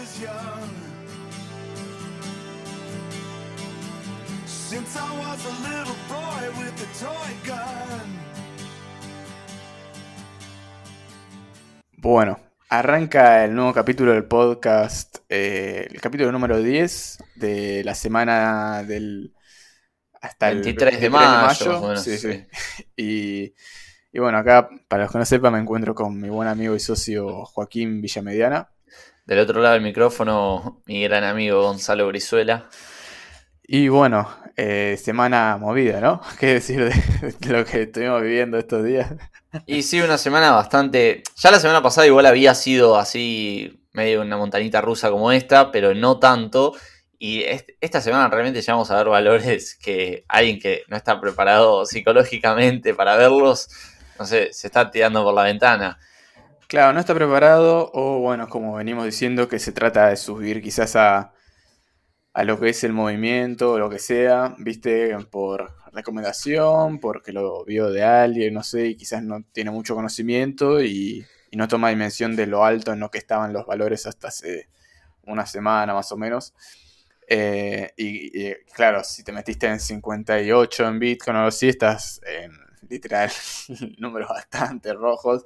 was young. Since I was a little boy with a toy gun. Bueno, arranca el nuevo capítulo del podcast, eh, el capítulo número 10 de la semana del hasta 23 el 23 de mayo. sí, sí. Y, y, bueno, acá, para los que no sepan, me encuentro con mi buen amigo y socio Joaquín Villamediana. Del otro lado del micrófono, mi gran amigo Gonzalo Brizuela. Y bueno, eh, semana movida, ¿no? ¿Qué decir de, lo que estuvimos viviendo estos días? Y sí, una semana bastante... Ya la semana pasada igual había sido así, medio una montañita rusa como esta, pero no tanto. Y esta semana realmente ya vamos a ver valores que alguien que no está preparado psicológicamente para verlos, no sé, se está tirando por la ventana. Claro, no está preparado o bueno, como venimos diciendo, que se trata de subir quizás a, a lo que es el movimiento o lo que sea, viste, por recomendación, porque lo vio de alguien, no sé, y quizás no tiene mucho conocimiento y, no toma dimensión de lo alto en lo que estaban los valores hasta hace una semana más o menos. Eh, y, claro, si te metiste en 58 en Bitcoin o algo así, estás en literal números bastante rojos,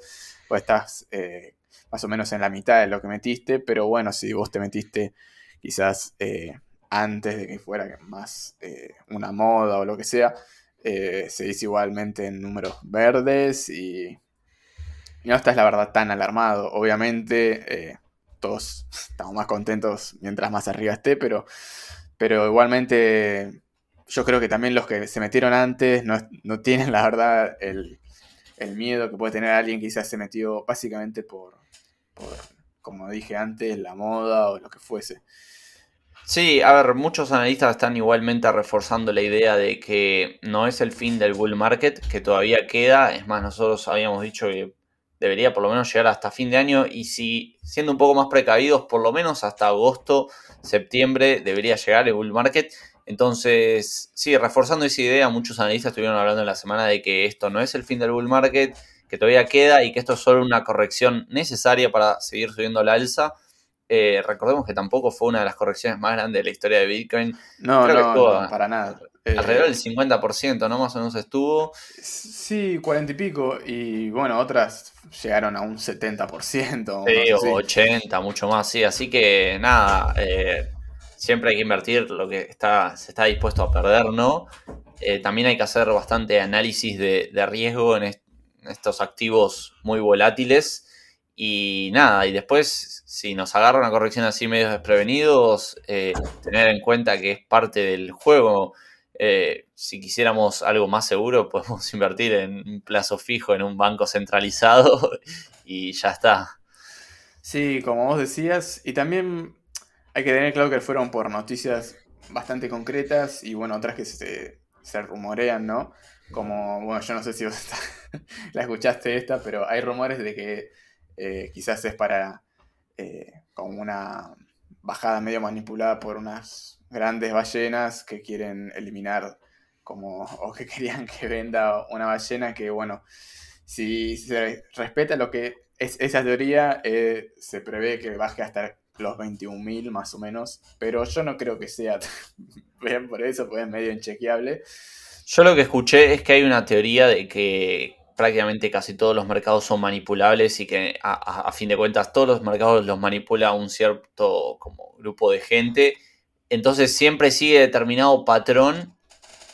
o estás eh, más o menos en la mitad de lo que metiste, pero bueno, si vos te metiste quizás eh, antes de que fuera más una moda o lo que sea, se dice igualmente en números verdes y, y no estás la verdad tan alarmado. Obviamente todos estamos más contentos mientras más arriba esté, pero, pero igualmente yo creo que también los que se metieron antes no, tienen la verdad el, miedo que puede tener alguien que quizás se metió básicamente por, como dije antes, la moda o lo que fuese. Sí, a ver, muchos analistas están igualmente reforzando la idea de que no es el fin del bull market, que todavía queda. Es más, nosotros habíamos dicho que debería por lo menos llegar hasta fin de año y si siendo un poco más precavidos, por lo menos hasta agosto, septiembre debería llegar el bull market. Entonces, sí, reforzando esa idea, muchos analistas estuvieron hablando en la semana de que esto no es el fin del bull market, que todavía queda y que esto es solo una corrección necesaria para seguir subiendo la alza. Eh, recordemos que tampoco fue una de las correcciones más grandes de la historia de Bitcoin. No, no, para nada. Eh, alrededor del 50%, ¿no? Más o menos estuvo. Sí, 40 y pico. Y bueno, otras llegaron a un 70%. Sí, o 80, mucho más, sí. Así que nada, eh, siempre hay que invertir lo que está, se está dispuesto a perder, ¿no? Eh, también hay que hacer bastante análisis de, riesgo en, estos activos muy volátiles. Y nada, y después, si nos agarra una corrección así medios desprevenidos, tener en cuenta que es parte del juego eh, si quisiéramos algo más seguro, podemos invertir en un plazo fijo en un banco centralizado y ya está. Sí, como vos decías, y también hay que tener claro que fueron por noticias bastante concretas y bueno, otras que se, rumorean, ¿no? Como, bueno, yo no sé si vos la escuchaste esta, pero hay rumores de que eh, quizás es para eh, como una bajada medio manipulada por unas grandes ballenas que quieren eliminar como o que querían que venda una ballena que bueno si se respeta lo que es esa teoría eh, se prevé que baje hasta los 21.000 más o menos pero yo no creo que sea bien por eso pues es medio inchequeable yo lo que escuché es que hay una teoría de que prácticamente casi todos los mercados son manipulables y que a, a fin de cuentas todos los mercados los manipula un cierto como grupo de gente entonces siempre sigue determinado patrón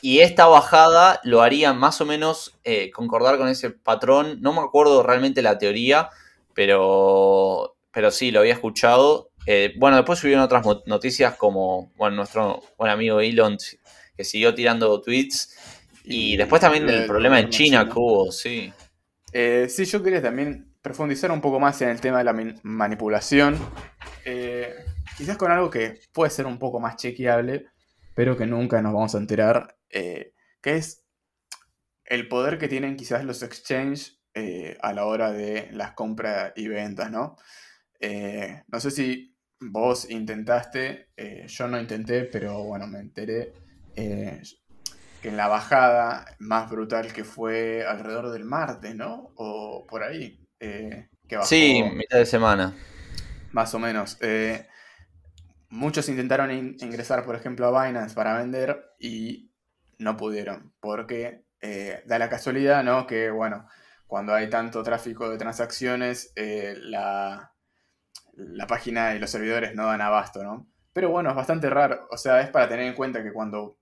y esta bajada lo haría más o menos eh, concordar con ese patrón. No me acuerdo realmente la teoría, pero, pero sí, lo había escuchado. Eh, bueno, después subieron otras noticias como bueno, nuestro buen amigo Elon que siguió tirando tweets. Y, después también el, problema en China que hubo, sí. Eh, sí, yo quería también profundizar un poco más en el tema de la manipulación. Eh, quizás con algo que puede ser un poco más chequeable, pero que nunca nos vamos a enterar, eh, que es el poder que tienen quizás los exchanges a la hora de las compras y ventas, ¿no? Eh, no sé si vos intentaste, yo no intenté, pero bueno, me enteré que en la bajada más brutal que fue alrededor del martes, ¿no? O por ahí. sí, mitad de semana. Más o menos. muchos intentaron ingresar, por ejemplo, a Binance para vender y no pudieron, porque eh, da la casualidad, ¿no? Que, bueno, cuando hay tanto tráfico de transacciones, eh, la, la página y los servidores no dan abasto, ¿no? Pero bueno, es bastante raro, o sea, es para tener en cuenta que cuando,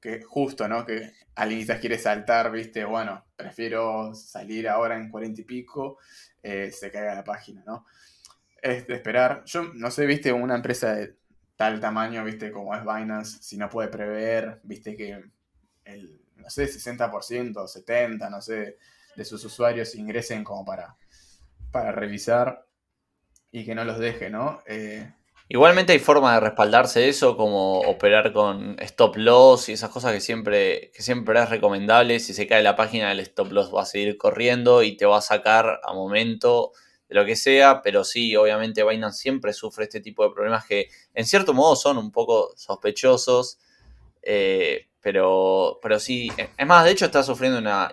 que justo, ¿no? Que alguien quizás quiere saltar, viste, bueno, prefiero salir ahora en cuarenta y pico, eh, se caiga la página, ¿no? Es de esperar. Yo no sé, viste, una empresa de tal tamaño, viste, como es Binance, si no puede prever, viste que el, no sé, 60%, 70%, no sé, de sus usuarios ingresen como para, para revisar y que no los deje, ¿no? Eh, Igualmente hay forma de respaldarse eso, como operar con stop loss y esas cosas que siempre, que siempre es recomendable. Si se cae la página, el stop loss va a seguir corriendo y te va a sacar a momento de lo que sea. Pero sí, obviamente Binance siempre sufre este tipo de problemas que en cierto modo son un poco sospechosos. Eh, pero, pero sí, es más, de hecho está sufriendo una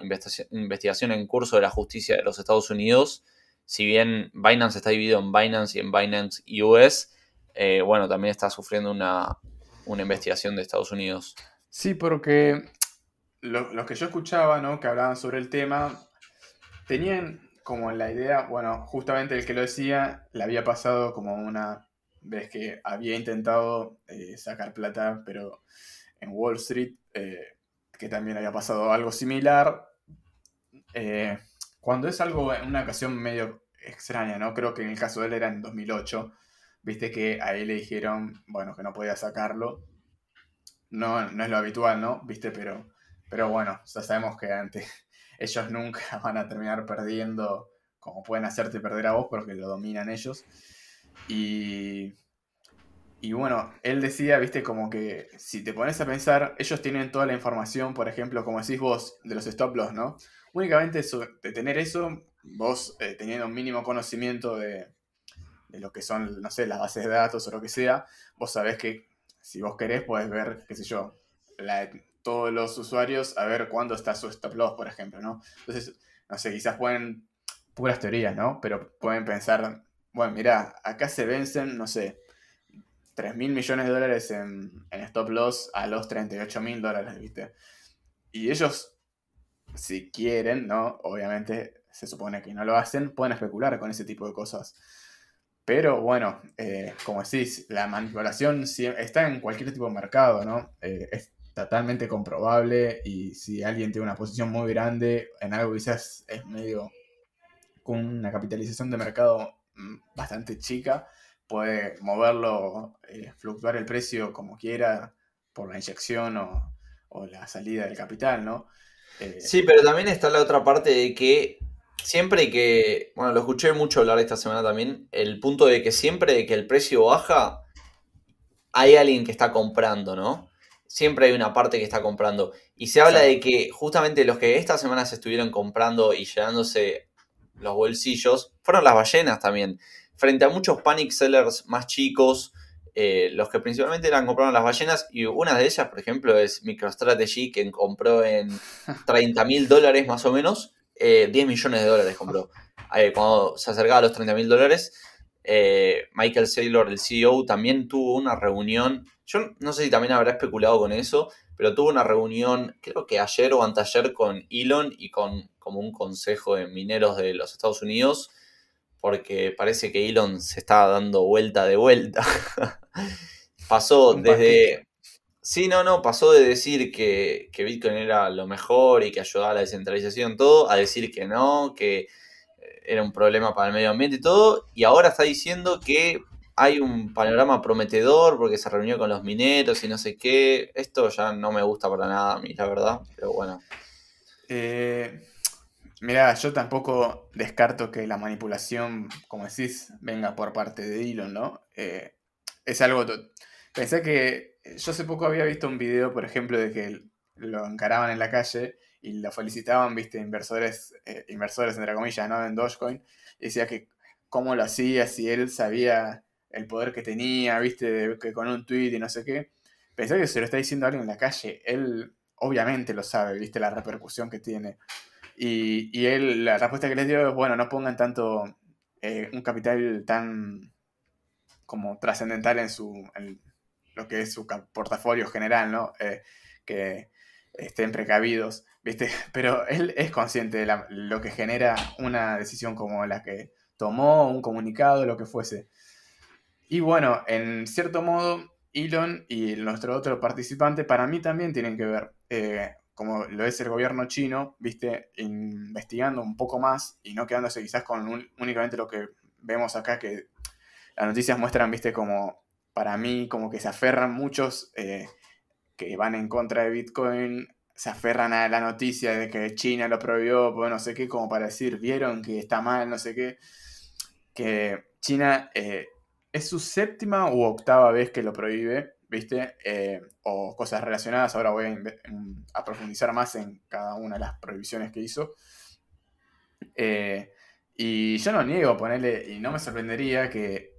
investigación en curso de la justicia de los Estados Unidos. Si bien Binance está dividido en Binance y en Binance US, eh, bueno, también está sufriendo una, investigación de Estados Unidos. Sí, porque los que yo escuchaba, ¿no? Que hablaban sobre el tema, tenían como la idea, bueno, justamente el que lo decía, le había pasado como una vez que había intentado eh, sacar plata, pero en Wall Street, eh, que también había pasado algo similar. Cuando es algo en una ocasión medio extraña, ¿no? Creo que en el caso de él era en 2008 Viste que ahí le dijeron, bueno, que no podía sacarlo. No, no es lo habitual, ¿no? Viste, pero, pero bueno, ya sabemos que antes ellos nunca van a terminar perdiendo como pueden hacerte perder a vos porque lo dominan ellos. Y, y bueno, él decía, viste, como que si te pones a pensar, ellos tienen toda la información, por ejemplo, como decís vos, de los stop loss, ¿no? Únicamente de tener eso, vos eh, teniendo un mínimo conocimiento de, lo que son, no sé, las bases de datos o lo que sea, vos sabés que si vos querés podés ver, qué sé yo, todos los usuarios a ver cuándo está su stop loss, por ejemplo, ¿no? Entonces, no sé, quizás pueden, puras teorías, ¿no? Pero pueden pensar, bueno, mira, acá se vencen, no sé, 3 mil millones de dólares en, en stop loss a los 38 mil dólares, ¿viste? Y ellos, si quieren, ¿no? Obviamente se supone que no lo hacen, pueden especular con ese tipo de cosas. Pero bueno, eh, como decís, la manipulación está en cualquier tipo de mercado, ¿no? Eh, es totalmente comprobable y si alguien tiene una posición muy grande en algo quizás es medio con una capitalización de mercado mm, bastante chica, puede moverlo, eh, fluctuar el precio como quiera por la inyección o, o la salida del capital, ¿no? Sí, pero también está la otra parte de que siempre que, bueno, lo escuché mucho hablar esta semana también, el punto de que siempre que el precio baja, hay alguien que está comprando, ¿no? Siempre hay una parte que está comprando. Y se habla de que justamente los que esta semana se estuvieron comprando y llenándose los bolsillos fueron las ballenas también. Frente a muchos panic sellers más chicos, eh, los que principalmente eran compraron las ballenas, y una de ellas, por ejemplo, es MicroStrategy, que compró en 30 mil dólares más o menos, 10 eh, millones de dólares compró. Eh, cuando se acercaba a los 30 mil dólares, eh, Michael Saylor, el CEO, también tuvo una reunión. Yo no sé si también habrá especulado con eso, pero tuvo una reunión, creo que ayer o anteayer, con Elon y con como un consejo de mineros de los Estados Unidos, porque parece que Elon se está dando vuelta de vuelta. Pasó desde, Sí, no, no, pasó de decir que, Bitcoin era lo mejor y que ayudaba a la descentralización, todo, a decir que no, que eh, era un problema para el medio ambiente y todo, y ahora está diciendo que hay un panorama prometedor porque se reunió con los mineros y no sé qué. Esto ya no me gusta para nada a mí, la verdad, pero bueno. Eh, mira, yo tampoco descarto que la manipulación, como decís, venga por parte de Elon, ¿no? Eh, es algo... Pensé que yo hace poco había visto un video, por ejemplo, de que lo encaraban en la calle y lo felicitaban, viste, inversores, eh, inversores entre comillas, ¿no? En Dogecoin. Y decía que cómo lo hacía, si él sabía el poder que tenía, viste, que con un tweet y no sé qué. Pensé que se lo está diciendo alguien en la calle. Él obviamente lo sabe, viste, la repercusión que tiene. Y, y él, la respuesta que les dio es, bueno, no pongan tanto, eh, un capital tan como trascendental en su lo que es su portafolio general, ¿no? Eh, que estén precavidos, ¿viste? Pero él es consciente de lo que genera una decisión como la que tomó, un comunicado, lo que fuese. Y bueno, en cierto modo, Elon y nuestro otro participante para mí también tienen que ver, eh, como lo es el gobierno chino, viste, investigando un poco más y no quedándose quizás con únicamente lo que vemos acá, que las noticias muestran, viste, como para mí, como que se aferran muchos eh, que van en contra de Bitcoin, se aferran a la noticia de que China lo prohibió, pues no sé qué, como para decir, vieron que está mal, no sé qué, que China eh, es su séptima u octava vez que lo prohíbe, ¿viste? Eh, o cosas relacionadas. Ahora voy a, profundizar más en cada una de las prohibiciones que hizo. Eh, y yo no niego ponerle, y no me sorprendería que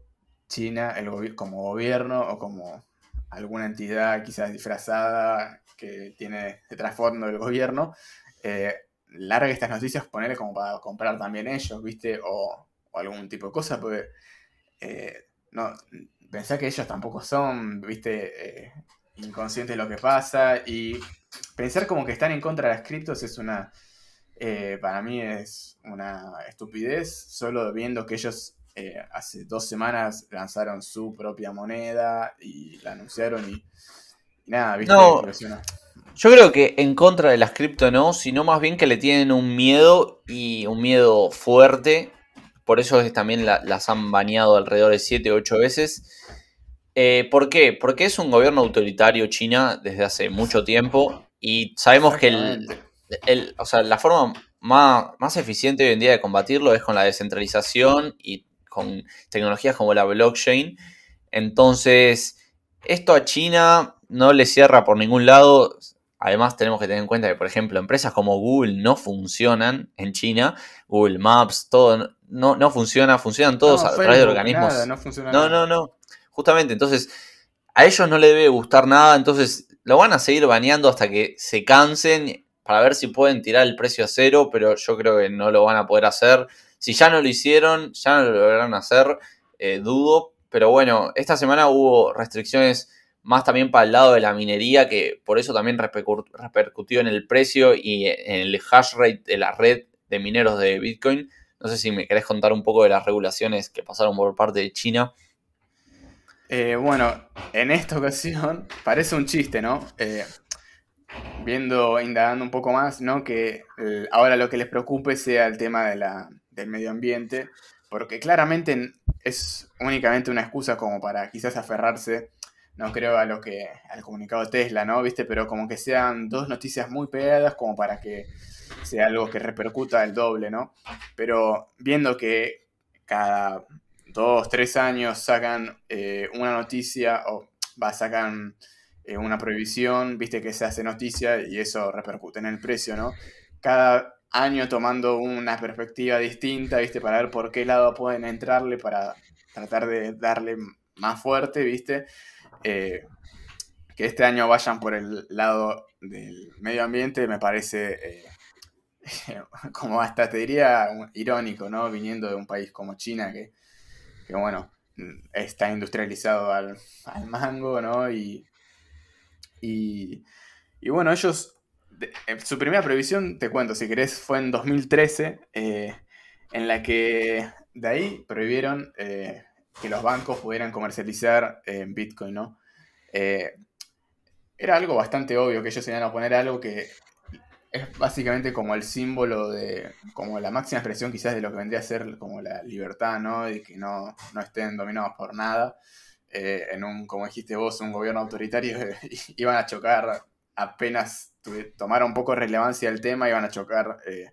China, el como gobierno o como alguna entidad quizás disfrazada que tiene de trasfondo el gobierno, eh, largue estas noticias, ponerle como para comprar también ellos, ¿viste? O, algún tipo de cosa, porque no, pensá que ellos tampoco son, viste, eh, inconscientes de lo que pasa y pensar como que están en contra de las criptos es una, eh, para mí es una estupidez, solo viendo que ellos eh, hace dos semanas lanzaron su propia moneda y la anunciaron y, nada, viste, no, Yo creo que en contra de las cripto no, sino más bien que le tienen un miedo y un miedo fuerte por eso es, también las han baneado alrededor de 7 o 8 veces. Eh, ¿Por qué? Porque es un gobierno autoritario China desde hace mucho tiempo y sabemos que el, o sea, la forma más, más eficiente hoy en día de combatirlo es con la descentralización y con tecnologías como la blockchain. Entonces, esto a China no le cierra por ningún lado. Además, tenemos que tener en cuenta que, por ejemplo, empresas como Google no funcionan en China. Google Maps, todo no, no funciona, funcionan todos a través de organismos. no, no, no, Justamente, entonces, a ellos no les debe gustar nada, entonces lo van a seguir baneando hasta que se cansen para ver si pueden tirar el precio a cero, pero yo creo que no lo van a poder hacer. Si ya no lo hicieron, ya no lo lograrán hacer, eh, dudo. Pero bueno, esta semana hubo restricciones más también para el lado de la minería, que por eso también repercutió en el precio y en el hash rate de la red de mineros de Bitcoin. No sé si me querés contar un poco de las regulaciones que pasaron por parte de China. Eh, bueno, en esta ocasión parece un chiste, ¿no? Eh, viendo, indagando un poco más, ¿no? Que eh, ahora lo que les preocupe sea el tema de la, del medio ambiente, porque claramente es únicamente una excusa como para quizás aferrarse, no creo a lo que, al comunicado Tesla, ¿no? ¿Viste? Pero como que sean dos noticias muy pegadas como para que sea algo que repercuta el doble, ¿no? Pero viendo que cada dos, tres años sacan eh, una noticia o va, sacan eh, una prohibición, viste que se hace noticia y eso repercute en el precio, ¿no? Cada año tomando una perspectiva distinta, viste, para ver por qué lado pueden entrarle para tratar de darle más fuerte, viste. Eh, que este año vayan por el lado del medio ambiente me parece como hasta te diría irónico, ¿no? Viniendo de un país como China que, bueno, está industrializado al, mango, ¿no? Y, y, bueno, ellos, eh, su primera previsión, te cuento, si querés, fue en 2013, eh, en la que de ahí prohibieron eh, que los bancos pudieran comercializar en Bitcoin, ¿no? era algo bastante obvio que ellos iban a poner algo que es básicamente como el símbolo de, como la máxima expresión quizás de lo que vendría a ser como la libertad, ¿no? Y que no, estén dominados por nada. Eh, en un, como dijiste vos, un gobierno autoritario, iban a chocar apenas tomara un poco de relevancia el tema, iban a chocar eh,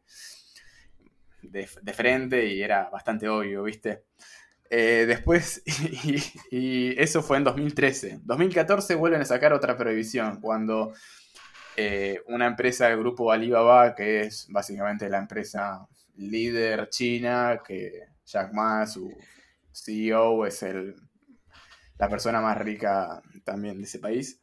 de, frente y era bastante obvio, ¿viste? Eh, después, y, y, eso fue en 2013. 2014 vuelven a sacar otra prohibición, cuando eh, una empresa del grupo Alibaba, que es básicamente la empresa líder china, que Jack Ma, su CEO, es el, la persona más rica también de ese país.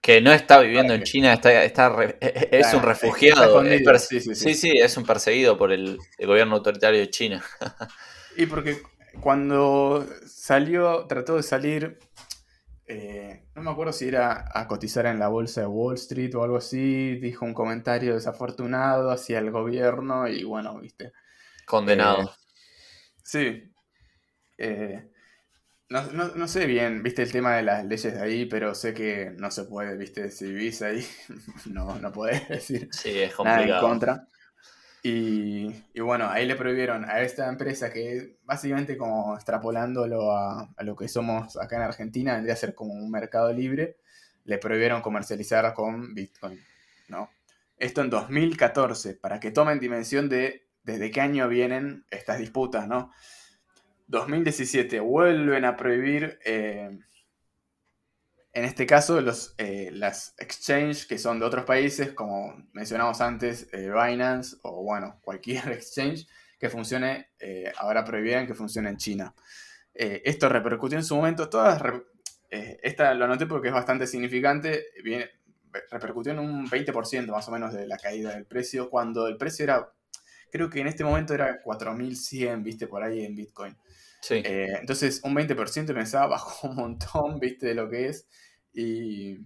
Que no está viviendo en China, está, está es un refugiado. sí, sí, sí, es un perseguido por el, gobierno autoritario de China. y porque cuando salió, trató de salir, eh, no me acuerdo si era a cotizar en la bolsa de Wall Street o algo así, dijo un comentario desafortunado hacia el gobierno y bueno, viste. Condenado. Eh, sí. Eh, no, sé bien, viste, el tema de las leyes de ahí, pero sé que no se puede, viste, si vivís ahí, no, no podés decir sí, es nada en contra. Y, bueno, ahí le prohibieron a esta empresa que básicamente como extrapolándolo a, lo que somos acá en Argentina, vendría a ser como un mercado libre, le prohibieron comercializar con Bitcoin, ¿no? Esto en 2014, para que tomen dimensión de desde qué año vienen estas disputas, ¿no? 2017 vuelven a prohibir, eh, en este caso, los, eh, las exchange que son de otros países, como mencionamos antes, eh, Binance o bueno, cualquier exchange que funcione, ahora prohibieran que funcione en China. esto repercutió en su momento, todas, esta lo anoté porque es bastante significante, repercutió en un 20% más o menos de la caída del precio, cuando el precio era, creo que en este momento era 4100, viste, por ahí en Bitcoin. Eh, entonces, un 20% pensaba bajó un montón, viste, de lo que es. Y,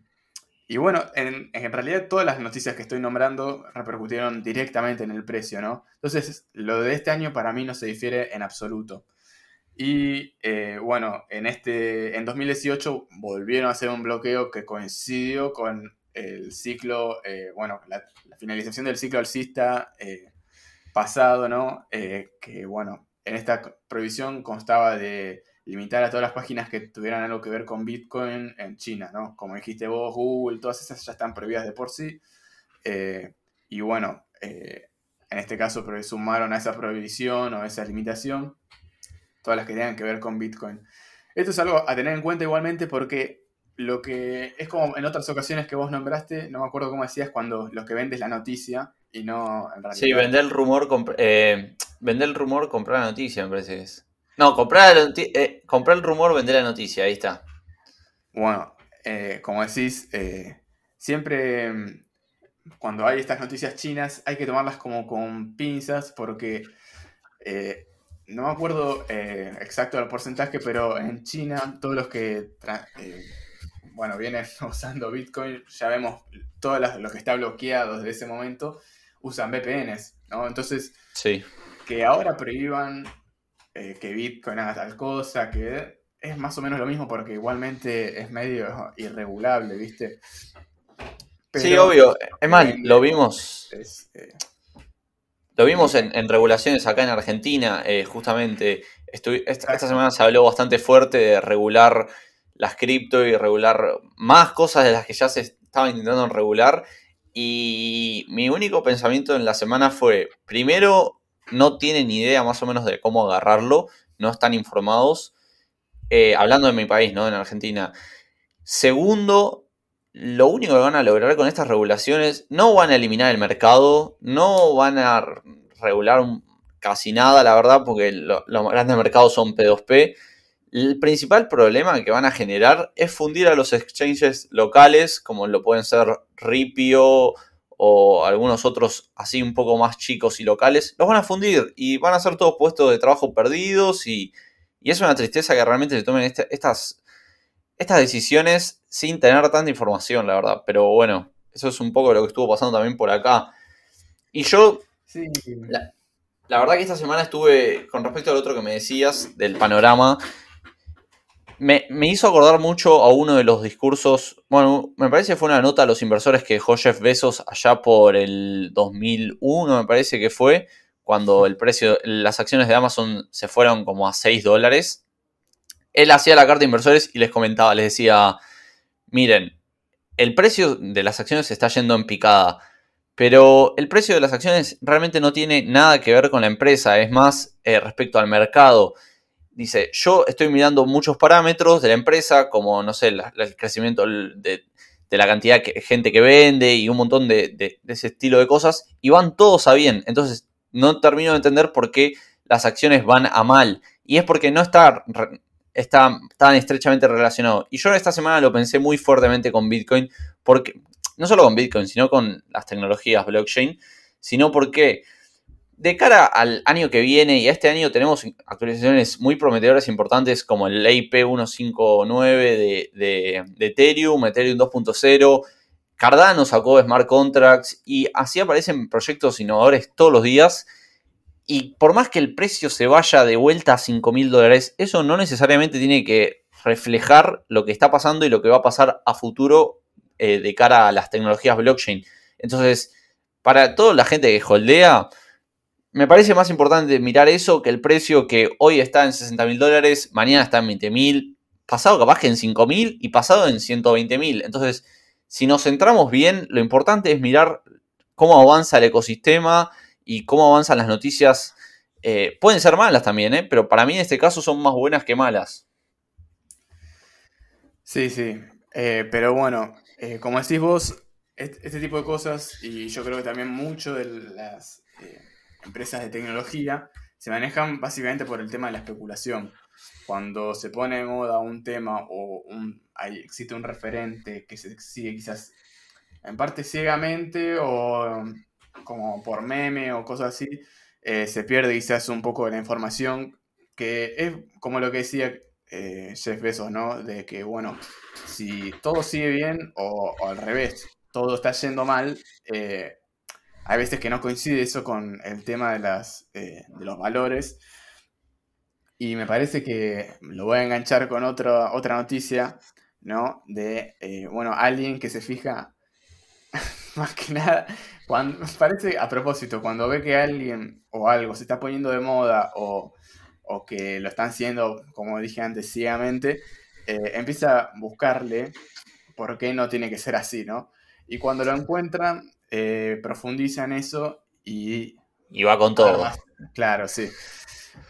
bueno, en, realidad todas las noticias que estoy nombrando repercutieron directamente en el precio, ¿no? Entonces, lo de este año para mí no se difiere en absoluto. Y eh, bueno, en, este, en 2018 volvieron a hacer un bloqueo que coincidió con el ciclo, eh, bueno, la, finalización del ciclo alcista pasado, ¿no? que bueno, en esta prohibición constaba de limitar a todas las páginas que tuvieran algo que ver con Bitcoin en China, ¿no? Como dijiste vos, Google, todas esas ya están prohibidas de por sí. Eh, y bueno, eh, en este caso sumaron a esa prohibición o a esa limitación todas las que tengan que ver con Bitcoin. Esto es algo a tener en cuenta igualmente porque lo que es como en otras ocasiones que vos nombraste, no me acuerdo cómo decías, cuando los que vendes la noticia y no en realidad. Sí, vender el rumor, eh, vender el rumor, comprar la noticia, me parece que es. No, comprar, eh, comprar el rumor, vender la noticia, ahí está. Bueno, eh, como decís, siempre mm, cuando hay estas noticias chinas hay que tomarlas como con pinzas porque no me acuerdo exacto el porcentaje, pero en China todos los que bueno, vienen usando Bitcoin, ya vemos todo lo que está bloqueado desde ese momento, usan VPNs, ¿no? Entonces, sí. Que ahora prohíban eh, que Bitcoin haga tal cosa, que es más o menos lo mismo porque igualmente es medio irregulable, ¿viste? sí, obvio. Es mal, lo vimos. Eh, lo vimos en, regulaciones acá en Argentina, eh, justamente. esta, semana se habló bastante fuerte de regular las cripto y regular más cosas de las que ya se estaban intentando regular. Y mi único pensamiento en la semana fue, primero, no tienen idea más o menos de cómo agarrarlo, no están informados. Eh, hablando de mi país, ¿no? En Argentina. Segundo, lo único que van a lograr con estas regulaciones, no van a eliminar el mercado, no van a regular casi nada, la verdad, porque los grandes mercados son P2P. El principal problema que van a generar es fundir a los exchanges locales, como lo pueden ser Ripio o algunos otros así un poco más chicos y locales. Los van a fundir y van a ser todos puestos de trabajo perdidos y, es una tristeza que realmente se tomen este, estas, estas decisiones sin tener tanta información, la verdad. Pero bueno, eso es un poco lo que estuvo pasando también por acá. Y yo, la, la verdad que esta semana estuve, con respecto al otro que me decías, del panorama, me, hizo acordar mucho a uno de los discursos, bueno, me parece que fue una nota a los inversores que dejó Jeff Bezos allá por el 2001, me parece que fue, cuando el precio, las acciones de Amazon se fueron como a 6 dólares. Él hacía la carta de inversores y les comentaba, les decía, miren, el precio de las acciones está yendo en picada, pero el precio de las acciones realmente no tiene nada que ver con la empresa, es más eh, respecto al mercado dice, yo estoy mirando muchos parámetros de la empresa, como, no sé, el crecimiento de, la cantidad de gente que vende y un montón de, ese estilo de cosas, y van todos a bien. Entonces, no termino de entender por qué las acciones van a mal. Y es porque no está, está tan estrechamente relacionado. Y yo esta semana lo pensé muy fuertemente con Bitcoin, porque, no solo con Bitcoin, sino con las tecnologías blockchain, sino porque de cara al año que viene y a este año tenemos actualizaciones muy prometedoras e importantes como el IP 159 de, de, de Ethereum, Ethereum 2.0, Cardano sacó Smart Contracts y así aparecen proyectos innovadores todos los días. Y por más que el precio se vaya de vuelta a 5 mil dólares, eso no necesariamente tiene que reflejar lo que está pasando y lo que va a pasar a futuro eh, de cara a las tecnologías blockchain. Entonces, para toda la gente que holdea, me parece más importante mirar eso que el precio que hoy está en 60 mil dólares, mañana está en 20 mil, pasado capaz que en 5 mil y pasado en 120 mil. Entonces, si nos centramos bien, lo importante es mirar cómo avanza el ecosistema y cómo avanzan las noticias. Eh, pueden ser malas también, ¿eh? pero para mí en este caso son más buenas que malas. Sí, sí. Eh, pero bueno, eh, como decís vos, este, tipo de cosas, y yo creo que también mucho de las empresas de tecnología, se manejan básicamente por el tema de la especulación. Cuando se pone de moda un tema o un, existe un referente que se sigue quizás en parte ciegamente o como por meme o cosas así, eh, se pierde quizás un poco de la información que es como lo que decía eh, Jeff Bezos, ¿no? De que, bueno, si todo sigue bien o, al revés, todo está yendo mal, eh, hay veces que no coincide eso con el tema de, las, de los valores. Y me parece que lo voy a enganchar con otra otra noticia, ¿no? De, bueno, alguien que se fija más que nada, cuando, parece a propósito, cuando ve que alguien o algo se está poniendo de moda o, que lo están haciendo, como dije antes, ciegamente, eh, empieza a buscarle por qué no tiene que ser así, ¿no? Y cuando lo encuentran, eh, profundiza en eso y... Y va con todo. claro, sí.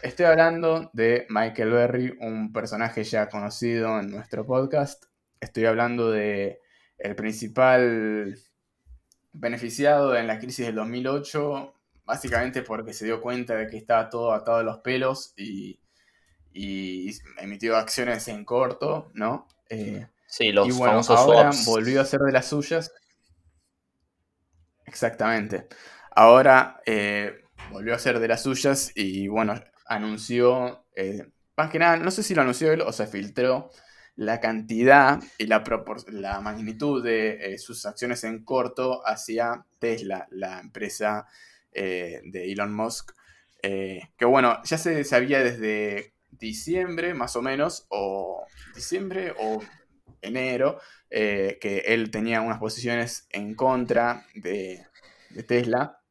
Estoy hablando de Michael Berry, un personaje ya conocido en nuestro podcast. Estoy hablando de el principal beneficiado en la crisis del 2008, básicamente porque se dio cuenta de que estaba todo atado a los pelos y, emitió acciones en corto, ¿no? Eh, sí, los y bueno, ahora volvió a hacer de las suyas. Exactamente. Ahora eh, volvió a hacer de las suyas y bueno, anunció, eh, más que nada, no sé si lo anunció él o se filtró, la cantidad y la, la magnitud de eh, sus acciones en corto hacia Tesla, la empresa eh, de Elon Musk. Que bueno, ya se sabía desde diciembre más o menos, o diciembre o enero, que él tenía unas posiciones en contra de, Tesla.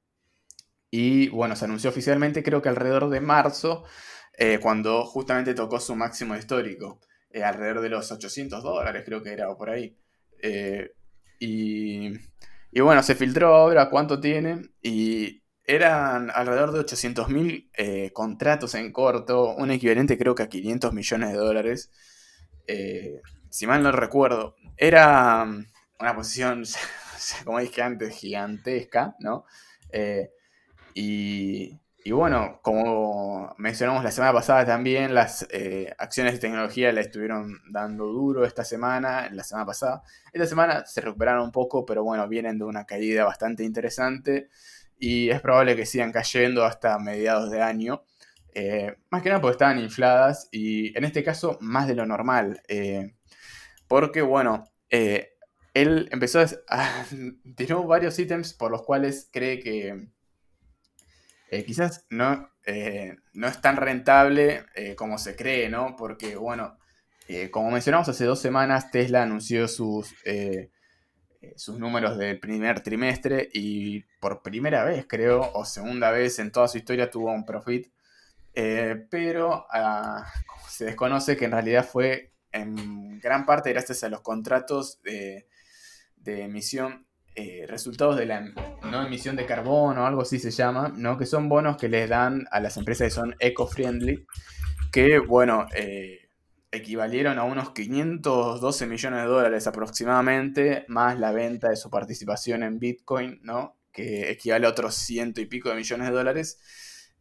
Y bueno, se anunció oficialmente creo que alrededor de marzo, cuando justamente tocó su máximo histórico. Eh, alrededor de los 800 dólares, creo que era, o por ahí. Eh, y, y, bueno, se filtró ahora cuánto tiene y eran alrededor de 800 mil eh, contratos en corto, un equivalente creo que a 500 millones de dólares. Si mal no recuerdo, era una posición, como dije antes, gigantesca, ¿no? y, y bueno, como mencionamos la semana pasada también, las eh, acciones de tecnología le estuvieron dando duro esta semana, la semana pasada. Esta semana se recuperaron un poco, pero bueno, vienen de una caída bastante interesante y es probable que sigan cayendo hasta mediados de año. Eh, más que nada porque estaban infladas y en este caso más de lo normal. Eh, porque bueno, él empezó a... tiró varios ítems por los cuales cree que eh, quizás no, eh, no es tan rentable eh, como se cree, ¿no? Porque, bueno, como mencionamos hace dos semanas, Tesla anunció sus, sus números del primer trimestre y por primera vez, creo, o segunda vez en toda su historia tuvo un profit. pero ah, se desconoce que en realidad fue en gran parte gracias a los contratos de, emisión eh, resultados de la no emisión de carbono o algo así se llama, ¿no? que son bonos que les dan a las empresas que son eco-friendly, que, bueno, eh, equivalieron a unos 512 millones de dólares aproximadamente, más la venta de su participación en Bitcoin, ¿no? que equivale a otros ciento y pico de millones de dólares.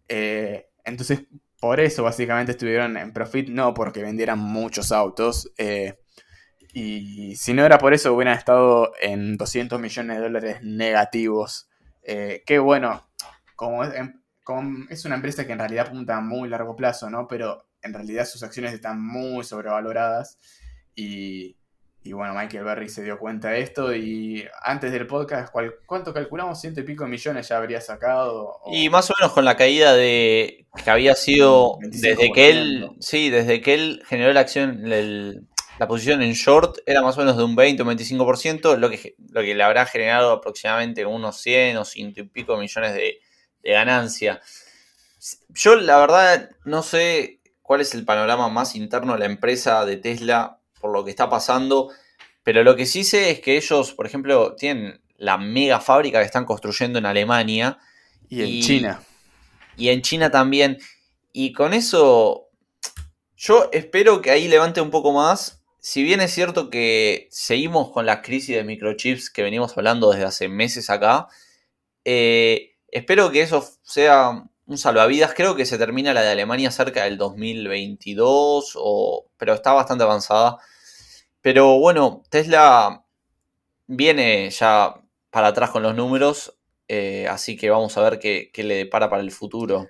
Eh, entonces, por eso básicamente estuvieron en profit, no porque vendieran muchos autos. Y si no era por eso, hubieran estado en 200 millones de dólares negativos. Eh, que bueno, como es una empresa que en realidad apunta a muy largo plazo, ¿no? Pero en realidad sus acciones están muy sobrevaloradas y, y bueno, Michael Berry se dio cuenta de esto y antes del podcast, ¿cuánto calculamos? Ciento y pico millones ya habría sacado. Y más o menos con la caída de que había sido desde que él, sí, desde que él generó la acción, la posición en short era más o menos de un 20 o 25%, lo que, lo que le habrá generado aproximadamente unos 100 o ciento y pico millones de, de ganancia. Yo la verdad no sé cuál es el panorama más interno de la empresa de Tesla lo que está pasando. Pero lo que sí sé es que ellos, por ejemplo, tienen la mega fábrica que están construyendo en Alemania. Y en China. Y en China también. Y con eso, yo espero que ahí levante un poco más. Si bien es cierto que seguimos con la crisis de microchips que venimos hablando desde hace meses acá, eh, espero que eso sea un salvavidas. Creo que se termina la de Alemania cerca del 2022, o, pero está bastante avanzada. Pero bueno, Tesla viene ya para atrás con los números, eh, así que vamos a ver qué, le depara para el futuro.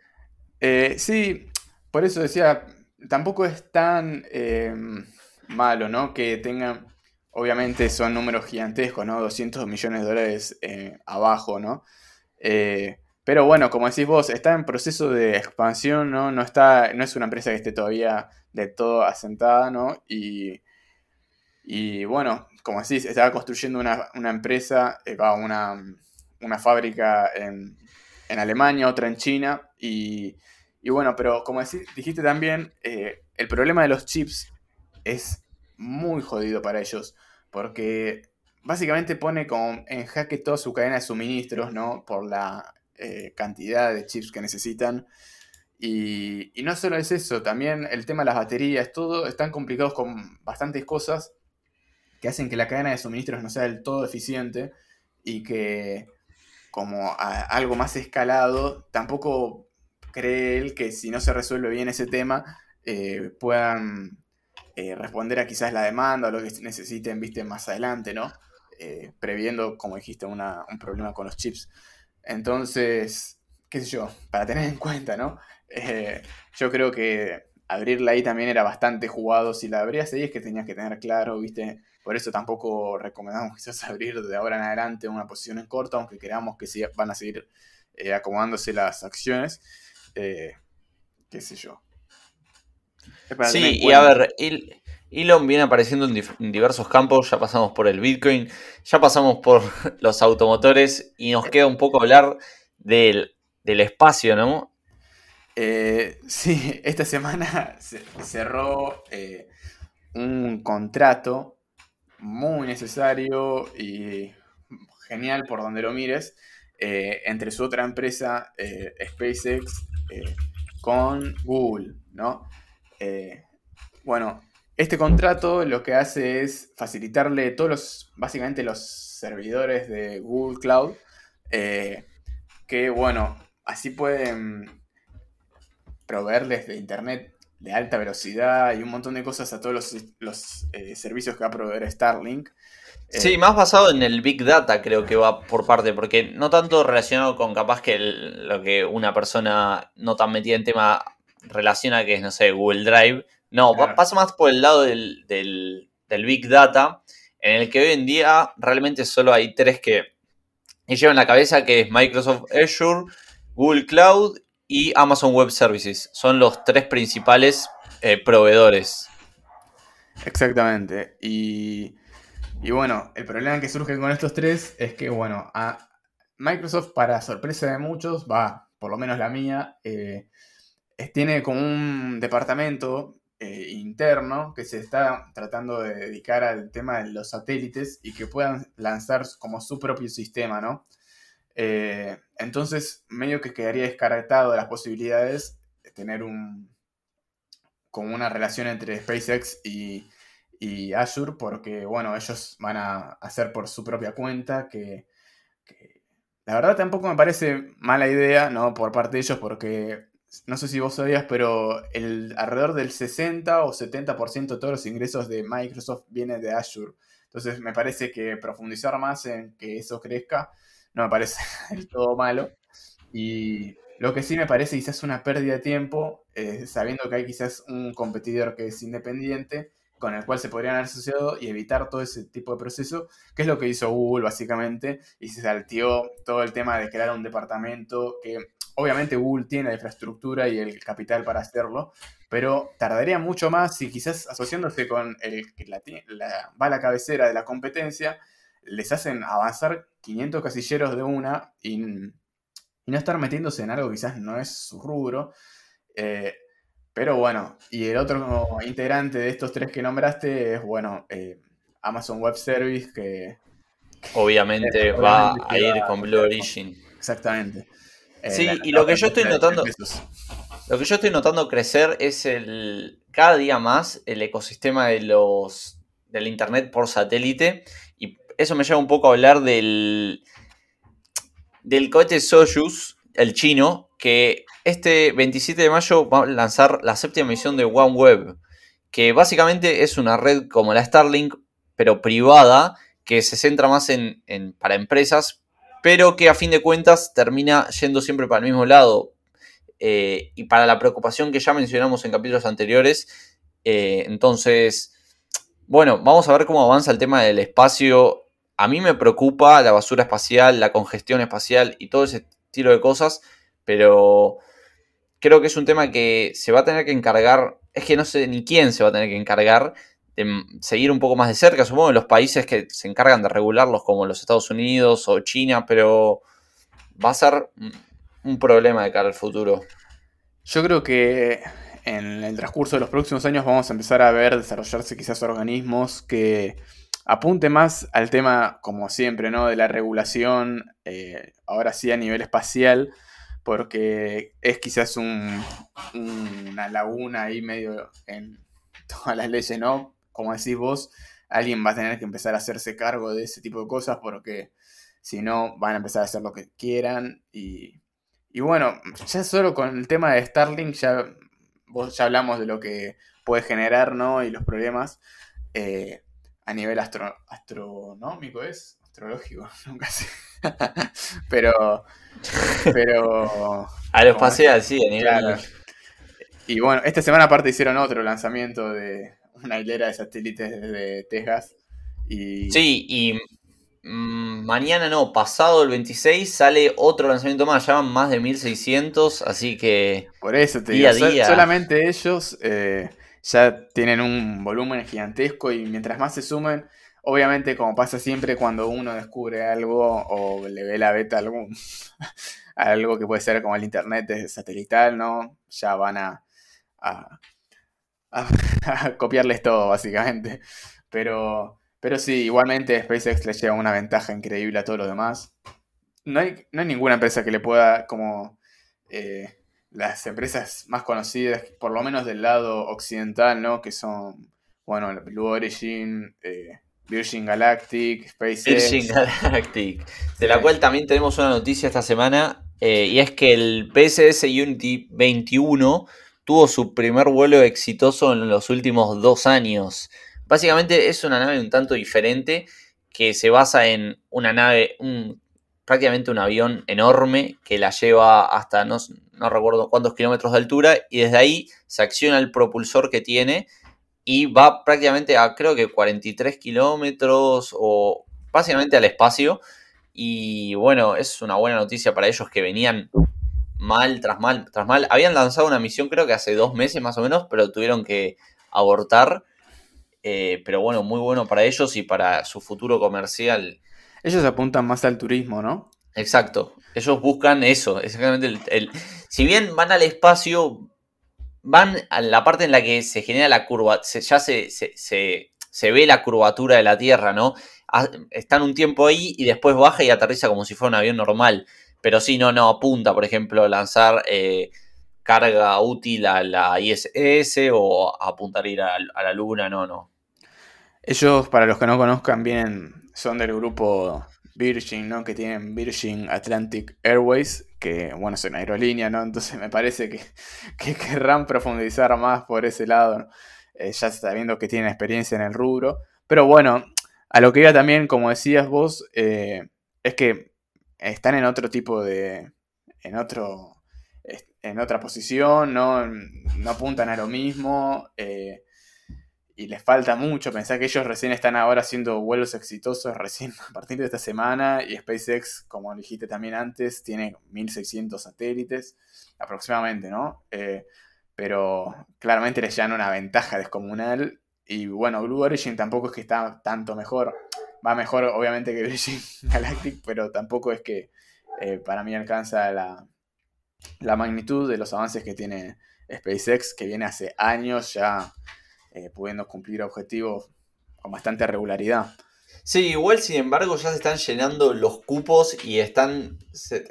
Eh, sí, por eso decía, tampoco es tan em, malo, ¿no? Que tengan, obviamente son números gigantescos, ¿no? 200 millones de dólares eh, abajo, ¿no? pero bueno, como decís vos, está en proceso de expansión, ¿no? No, está, no es una empresa que esté todavía de todo asentada, ¿no? Y y bueno, como decís, estaba construyendo una, empresa, eh, una, una fábrica en, Alemania, otra en China. Y, bueno, pero como dijiste también, eh, el problema de los chips es muy jodido para ellos. Porque básicamente pone en jaque toda su cadena de suministros, ¿no? Por la eh, cantidad de chips que necesitan. Y, y, no solo es eso, también el tema de las baterías, todo, están complicados con bastantes cosas que hacen que la cadena de suministros no sea del todo eficiente y que como algo más escalado, tampoco cree él que si no se resuelve bien ese tema, eh, puedan eh, responder a quizás la demanda o lo que necesiten, viste, más adelante, ¿no? Eh, previendo, como dijiste, un problema con los chips. Entonces, qué sé yo, para tener en cuenta, ¿no? yo creo que abrirla ahí también era bastante jugado. Si la abrías ahí es que tenías que tener claro, viste, por eso tampoco recomendamos quizás abrir de ahora en adelante una posición en corto, aunque creamos que van a seguir eh, acomodándose las acciones. Eh, qué sé yo. Sí, y a ver, Elon viene apareciendo en, diversos campos, ya pasamos por el Bitcoin, ya pasamos por los automotores y nos queda un poco hablar del, espacio, ¿no? Eh, sí, esta semana se cerró un contrato muy necesario y genial por donde lo mires, eh, entre su otra empresa, eh, SpaceX, eh, con Google, ¿no? bueno, este contrato lo que hace es facilitarle todos los, básicamente los servidores de Google Cloud, que bueno, así pueden proveerles de Internet de alta velocidad y un montón de cosas a todos los, eh, servicios que va a proveer Starlink. Sí, eh, más basado en el Big Data creo que va por parte, porque no tanto relacionado con capaz que lo que una persona no tan metida en tema relaciona que es, no sé, Google Drive. No, pasa más por el lado del, Big Data, en el que hoy en día realmente solo hay tres que, que llevan la cabeza, que es Microsoft Azure, Google Cloud y Amazon Web Services. Son los tres principales eh, proveedores. Exactamente. Y, bueno, el problema que surge con estos tres es que, bueno, a Microsoft, para sorpresa de muchos, va, por lo menos la mía, eh, tiene como un departamento eh, interno que se está tratando de dedicar al tema de los satélites y que puedan lanzar como su propio sistema, ¿no? Eh, entonces, medio que quedaría descartado de las posibilidades de tener un como una relación entre SpaceX y, Azure, porque bueno, ellos van a hacer por su propia cuenta, que, la verdad tampoco me parece mala idea, ¿no? Por parte de ellos, porque no sé si vos sabías, pero el, alrededor del 60 o 70% de todos los ingresos de Microsoft viene de Azure. Entonces me parece que profundizar más en que eso crezca no me parece del todo malo. Y, Lo que sí me parece quizás una pérdida de tiempo, eh, sabiendo que hay quizás un competidor que es independiente, con el cual se podrían haber asociado y evitar todo ese tipo de proceso, que es lo que hizo Google básicamente, y se salteó todo el tema de crear un departamento que obviamente Google tiene la infraestructura y el capital para hacerlo, pero tardaría mucho más si quizás asociándose con el que la, va a la cabecera de la competencia, les hacen avanzar 500 casilleros de una y, no estar metiéndose en algo que quizás no es su rubro. Eh, pero bueno, y el otro integrante de estos tres que nombraste es, bueno, eh, Amazon Web Service, que... Obviamente, va a ir con Blue Origin. Exactamente. Eh, sí, y lo que yo estoy notando... Lo que yo estoy notando crecer es el cada día más el ecosistema de los del internet por satélite eso me lleva un poco a hablar del del cohete Soyuz, el chino, que este 27 de mayo va a lanzar la séptima misión de OneWeb, que básicamente es una red como la Starlink, pero privada, que se centra más en, para empresas, pero que a fin de cuentas termina yendo siempre para el mismo lado. Eh, y para la preocupación que ya mencionamos en capítulos anteriores, eh, entonces, bueno, vamos a ver cómo avanza el tema del espacio. A mí me preocupa la basura espacial, la congestión espacial y todo ese estilo de cosas, pero creo que es un tema que se va a tener que encargar, es que no sé ni quién se va a tener que encargar de seguir un poco más de cerca, supongo los países que se encargan de regularlos como los Estados Unidos o China, pero va a ser un problema de cara al futuro. Yo creo que en el transcurso de los próximos años vamos a empezar a ver desarrollarse quizás organismos que apunten más al tema, como siempre, ¿no? De la regulación, eh, ahora sí a nivel espacial, porque es quizás una laguna ahí medio en todas las leyes, ¿no? Como decís vos, alguien va a tener que empezar a hacerse cargo de ese tipo de cosas porque si no van a empezar a hacer lo que quieran y, bueno, ya solo con el tema de Starlink ya, vos ya hablamos de lo que puede generar, ¿no? Y los problemas eh, a nivel astronómico, ¿es? Astrológico, nunca sé. pero pero. Aeroespacial, sí, a nivel. Y bueno, esta semana aparte hicieron otro lanzamiento de una hilera de satélites desde Texas. Y... Sí, y mm, mañana no, pasado el 26 sale otro lanzamiento más, ya van más de 1600, así que... Por eso te digo, solamente ellos eh, ya tienen un volumen gigantesco y mientras más se sumen, Obviamente, como pasa siempre cuando uno descubre algo o le ve la beta a algún, algo que puede ser como el internet satelital, ¿no? Ya van a, a, copiarles todo, básicamente. Pero, pero sí, igualmente SpaceX le lleva una ventaja increíble a todos los demás. No hay, no hay ninguna empresa que le pueda, como eh, las empresas más conocidas, por lo menos del lado occidental, ¿no? Que son, bueno, Blue Origin, eh, Virgin Galactic, SpaceX. Virgin Galactic, de la cual también tenemos una noticia esta semana, eh, y es que el PSS Unity 21 tuvo su primer vuelo exitoso en los últimos dos años. Básicamente es una nave un tanto diferente que se basa en una nave, un, prácticamente un avión enorme que la lleva hasta no, no recuerdo cuántos kilómetros de altura y desde ahí se acciona el propulsor que tiene y va prácticamente a creo que 43 kilómetros o básicamente al espacio. Y bueno, es una buena noticia para ellos que venían mal tras mal tras mal. Habían lanzado una misión creo que hace dos meses más o menos, pero tuvieron que abortar. Eh, pero bueno, muy bueno para ellos y para su futuro comercial. Ellos apuntan más al turismo, ¿no? Exacto. Ellos buscan eso. Exactamente el, si bien van al espacio, van a la parte en la que se genera la curva, ya se, se, ve la curvatura de la Tierra, ¿no? Están un tiempo ahí y después baja y aterriza como si fuera un avión normal. Pero sí, no, no, apunta, por ejemplo, lanzar eh, carga útil a la ISS o apuntar a ir a, la Luna, no, no. Ellos, para los que no conozcan bien, son del grupo Virgin, ¿no? Que tienen Virgin Atlantic Airways, que bueno, es una aerolínea, ¿no? Entonces me parece que, querrán profundizar más por ese lado, eh, ya está viendo que tienen experiencia en el rubro. Pero bueno, a lo que iba también, como decías vos, eh, es que están en otro tipo de, en otro, en otra posición, no, no apuntan a lo mismo. Eh, y les falta mucho. Pensar que ellos recién están ahora haciendo vuelos exitosos recién a partir de esta semana y SpaceX, como dijiste también antes, tiene 1600 satélites aproximadamente, ¿no? Eh, pero claramente les dan una ventaja descomunal y bueno, Blue Origin tampoco es que está tanto mejor. Va mejor obviamente que Virgin Galactic, pero tampoco es que eh, para mí alcanza la, la magnitud de los avances que tiene SpaceX, que viene hace años ya eh, pudiendo cumplir objetivos con bastante regularidad. Sí, igual sin embargo ya se están llenando los cupos y están,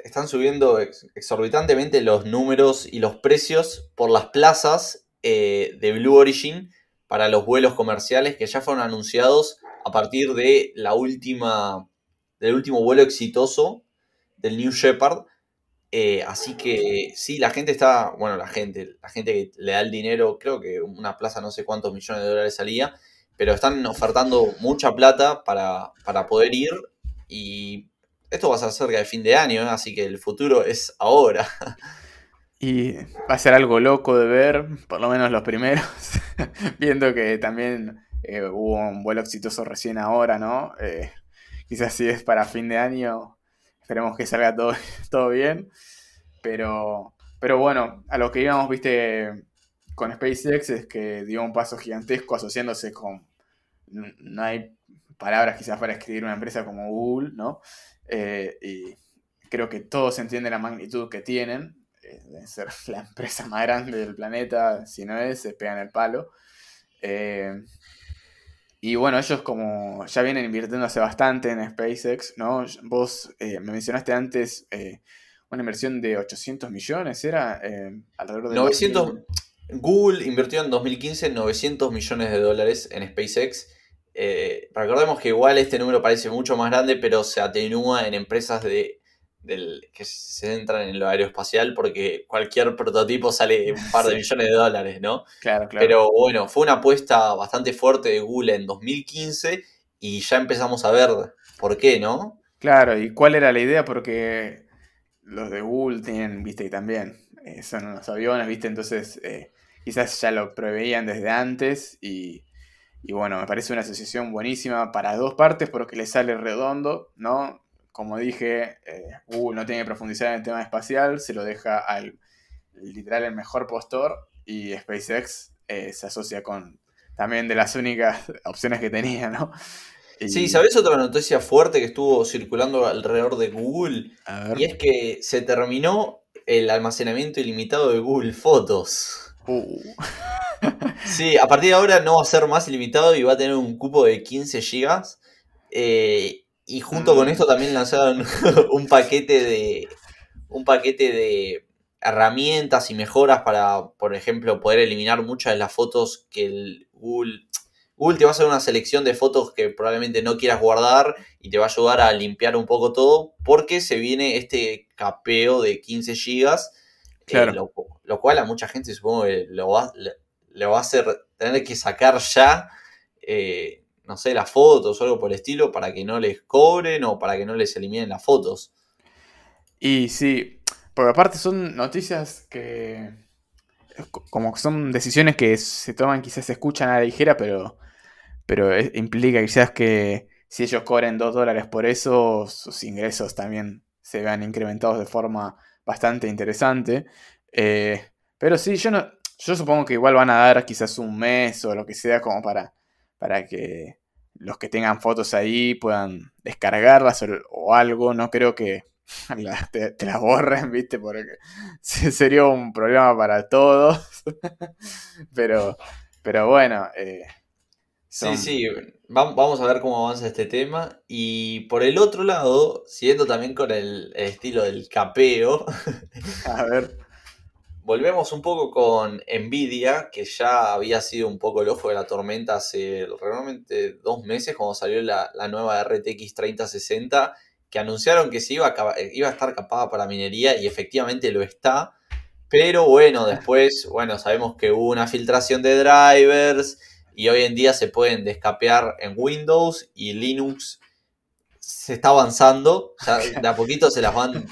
están subiendo exorbitantemente los números y los precios por las plazas eh, de Blue Origin para los vuelos comerciales que ya fueron anunciados a partir de la última, del último vuelo exitoso del New Shepard. Eh, así que sí, la gente está, bueno, la gente, la gente que le da el dinero, creo que una plaza no sé cuántos millones de dólares salía, pero están ofertando mucha plata para, poder ir y esto va a ser cerca de fin de año, ¿eh? así que el futuro es ahora. Y va a ser algo loco de ver, por lo menos los primeros, viendo que también eh, hubo un vuelo exitoso recién ahora, ¿no? quizás si es para fin de año, Esperemos que salga todo, todo bien. Pero, pero bueno, a lo que íbamos, viste, con SpaceX es que dio un paso gigantesco asociándose con... No hay palabras quizás para escribir una empresa como Google, ¿no? Eh, y creo que todos entienden la magnitud que tienen. Eh, de ser la empresa más grande del planeta, si no es, se pegan el palo. Eh, y bueno, ellos como ya vienen invirtiendo hace bastante en SpaceX, ¿no? Vos eh, me mencionaste antes eh, una inversión de 800 millones, ¿era? Eh, alrededor de... 900... Google invirtió en 2015 900 millones de dólares en SpaceX. recordemos que igual este número parece mucho más grande, pero se atenúa en empresas de del, que se centran en lo aeroespacial porque cualquier prototipo sale un par de millones de dólares, ¿no? Claro, claro. Pero bueno, fue una apuesta bastante fuerte de Google en 2015 y ya empezamos a ver por qué, ¿no? Claro, y cuál era la idea porque los de Google tienen, viste, y también eh, son unos aviones, viste, entonces eh, quizás ya lo preveían desde antes y, y bueno, me parece una asociación buenísima para dos partes porque le sale redondo, ¿no? Como dije, eh, Google no tiene que profundizar en el tema espacial, se lo deja al literal el mejor postor y SpaceX eh, se asocia con también de las únicas opciones que tenía, ¿no? Sí, ¿sabes otra noticia fuerte que estuvo circulando alrededor de Google? Y es que se terminó el almacenamiento ilimitado de Google Fotos. Uh. sí, a partir de ahora no va a ser más ilimitado y va a tener un cupo de 15 GB. Eh, y junto con mm. esto también lanzaron un paquete de. un paquete de herramientas y mejoras para, por ejemplo, poder eliminar muchas de las fotos que el Google. Google te va a hacer una selección de fotos que probablemente no quieras guardar y te va a ayudar a limpiar un poco todo porque se viene este capeo de 15 GB. Eh, lo, cual a mucha gente supongo que lo va, le, va a hacer tener que sacar ya. Eh, no sé, las fotos o algo por el estilo para que no les cobren o para que no les eliminen las fotos. Y sí, porque aparte son noticias que como son decisiones que se toman, quizás se escuchan a la ligera, pero, pero implica quizás que si ellos cobren 2 dólares por eso, sus ingresos también se vean incrementados de forma bastante interesante. Eh, pero sí, yo no, yo supongo que igual van a dar quizás un mes o lo que sea como para para que los que tengan fotos ahí puedan descargarlas o, algo. No creo que te, las borren, ¿viste? Porque sería un problema para todos. pero, pero bueno. Eh, sí, sí, vamos a ver cómo avanza este tema. Y por el otro lado, siguiendo también con el estilo del capeo. a ver volvemos un poco con Nvidia, que ya había sido un poco el ojo de la tormenta hace realmente dos meses, cuando salió la, nueva RTX 3060, que anunciaron que se iba a, iba a estar capada para minería y efectivamente lo está. Pero bueno, después, bueno, sabemos que hubo una filtración de drivers y hoy en día se pueden descapear en Windows y Linux se está avanzando, de a poquito se las van,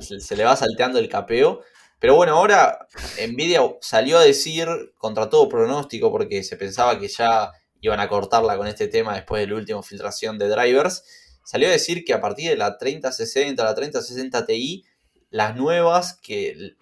se le va salteando el capeo. Pero bueno, ahora Nvidia salió a decir, contra todo pronóstico, porque se pensaba que ya iban a cortarla con este tema después de la última filtración de drivers, salió a decir que a partir de la 3060, la 3060 Ti, las nuevas que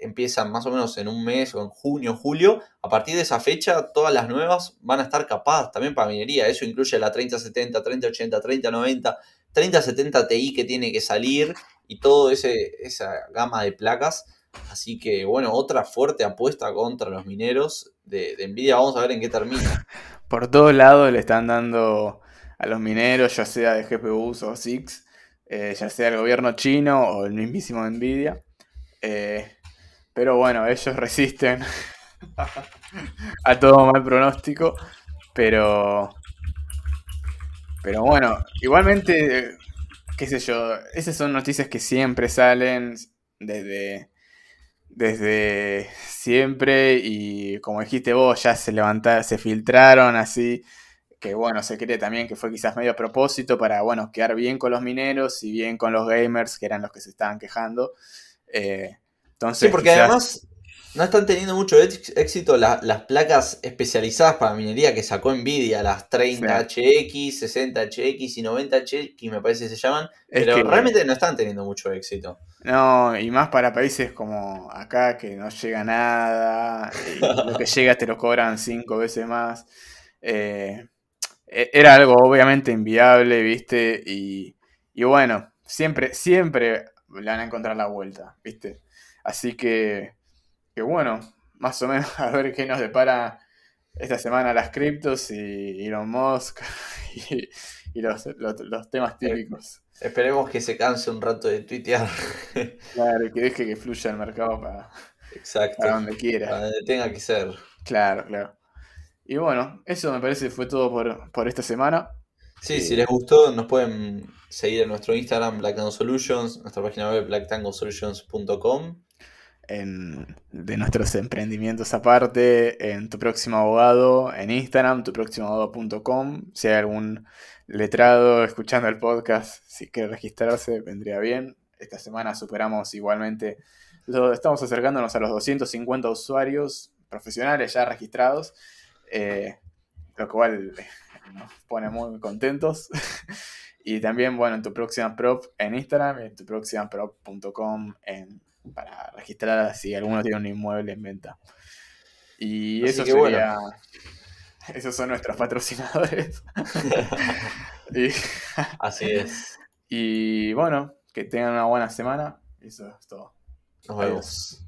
empiezan más o menos en un mes o en junio, julio, a partir de esa fecha todas las nuevas van a estar capadas también para minería. Eso incluye la 3070, 3080, 3090, 3070 Ti que tiene que salir y toda esa gama de placas. Así que bueno, otra fuerte apuesta contra los mineros de, Nvidia. Vamos a ver en qué termina. Por todos lados le están dando a los mineros, ya sea de GPUs o SIX, eh, ya sea el gobierno chino o el mismísimo Nvidia. Eh, pero bueno, ellos resisten a todo mal pronóstico. Pero. Pero bueno, igualmente, qué sé yo, esas son noticias que siempre salen desde, desde siempre y como dijiste vos, ya se levantaron, se filtraron así, que bueno, se cree también que fue quizás medio a propósito para, bueno, quedar bien con los mineros y bien con los gamers, que eran los que se estaban quejando. Eh, sí, porque además no están teniendo mucho éxito las placas especializadas para minería que sacó Nvidia, las 30HX, 60HX y 90HX, me parece que se llaman, pero realmente no están teniendo mucho éxito. No, y más para países como acá que no llega nada, y lo que llega te lo cobran cinco veces más. Eh, e, era algo obviamente inviable, ¿viste? Y, y bueno, siempre, siempre le van a encontrar la vuelta, ¿viste? Así que, que bueno, más o menos a ver qué nos depara esta semana las criptos y Elon Musk y, los, temas típicos. Esperemos que se canse un rato de tuitear. Claro, y que deje que fluya el mercado para, Exacto, para donde quiera. Para donde tenga que ser. Claro, claro. Y bueno, eso me parece fue todo por, esta semana. Sí, si les gustó, nos pueden seguir en nuestro Instagram, Black Solutions, nuestra página web, blacktangosolutions.com de nuestros emprendimientos aparte, en Tu Próximo Abogado, en Instagram, tuproximoabogado.com. Si hay algún letrado escuchando el podcast, si quiere registrarse, vendría bien. Esta semana superamos igualmente, lo, estamos acercándonos a los 250 usuarios profesionales ya registrados, eh, lo cual nos pone muy contentos. y también, bueno, en tu próxima prop en Instagram en tu próxima prop.com en para registrar si alguno tiene un inmueble en venta. Y eso sería. Esos son nuestros patrocinadores. Así es. Y bueno, que tengan una buena semana. Eso es todo. Nos vemos.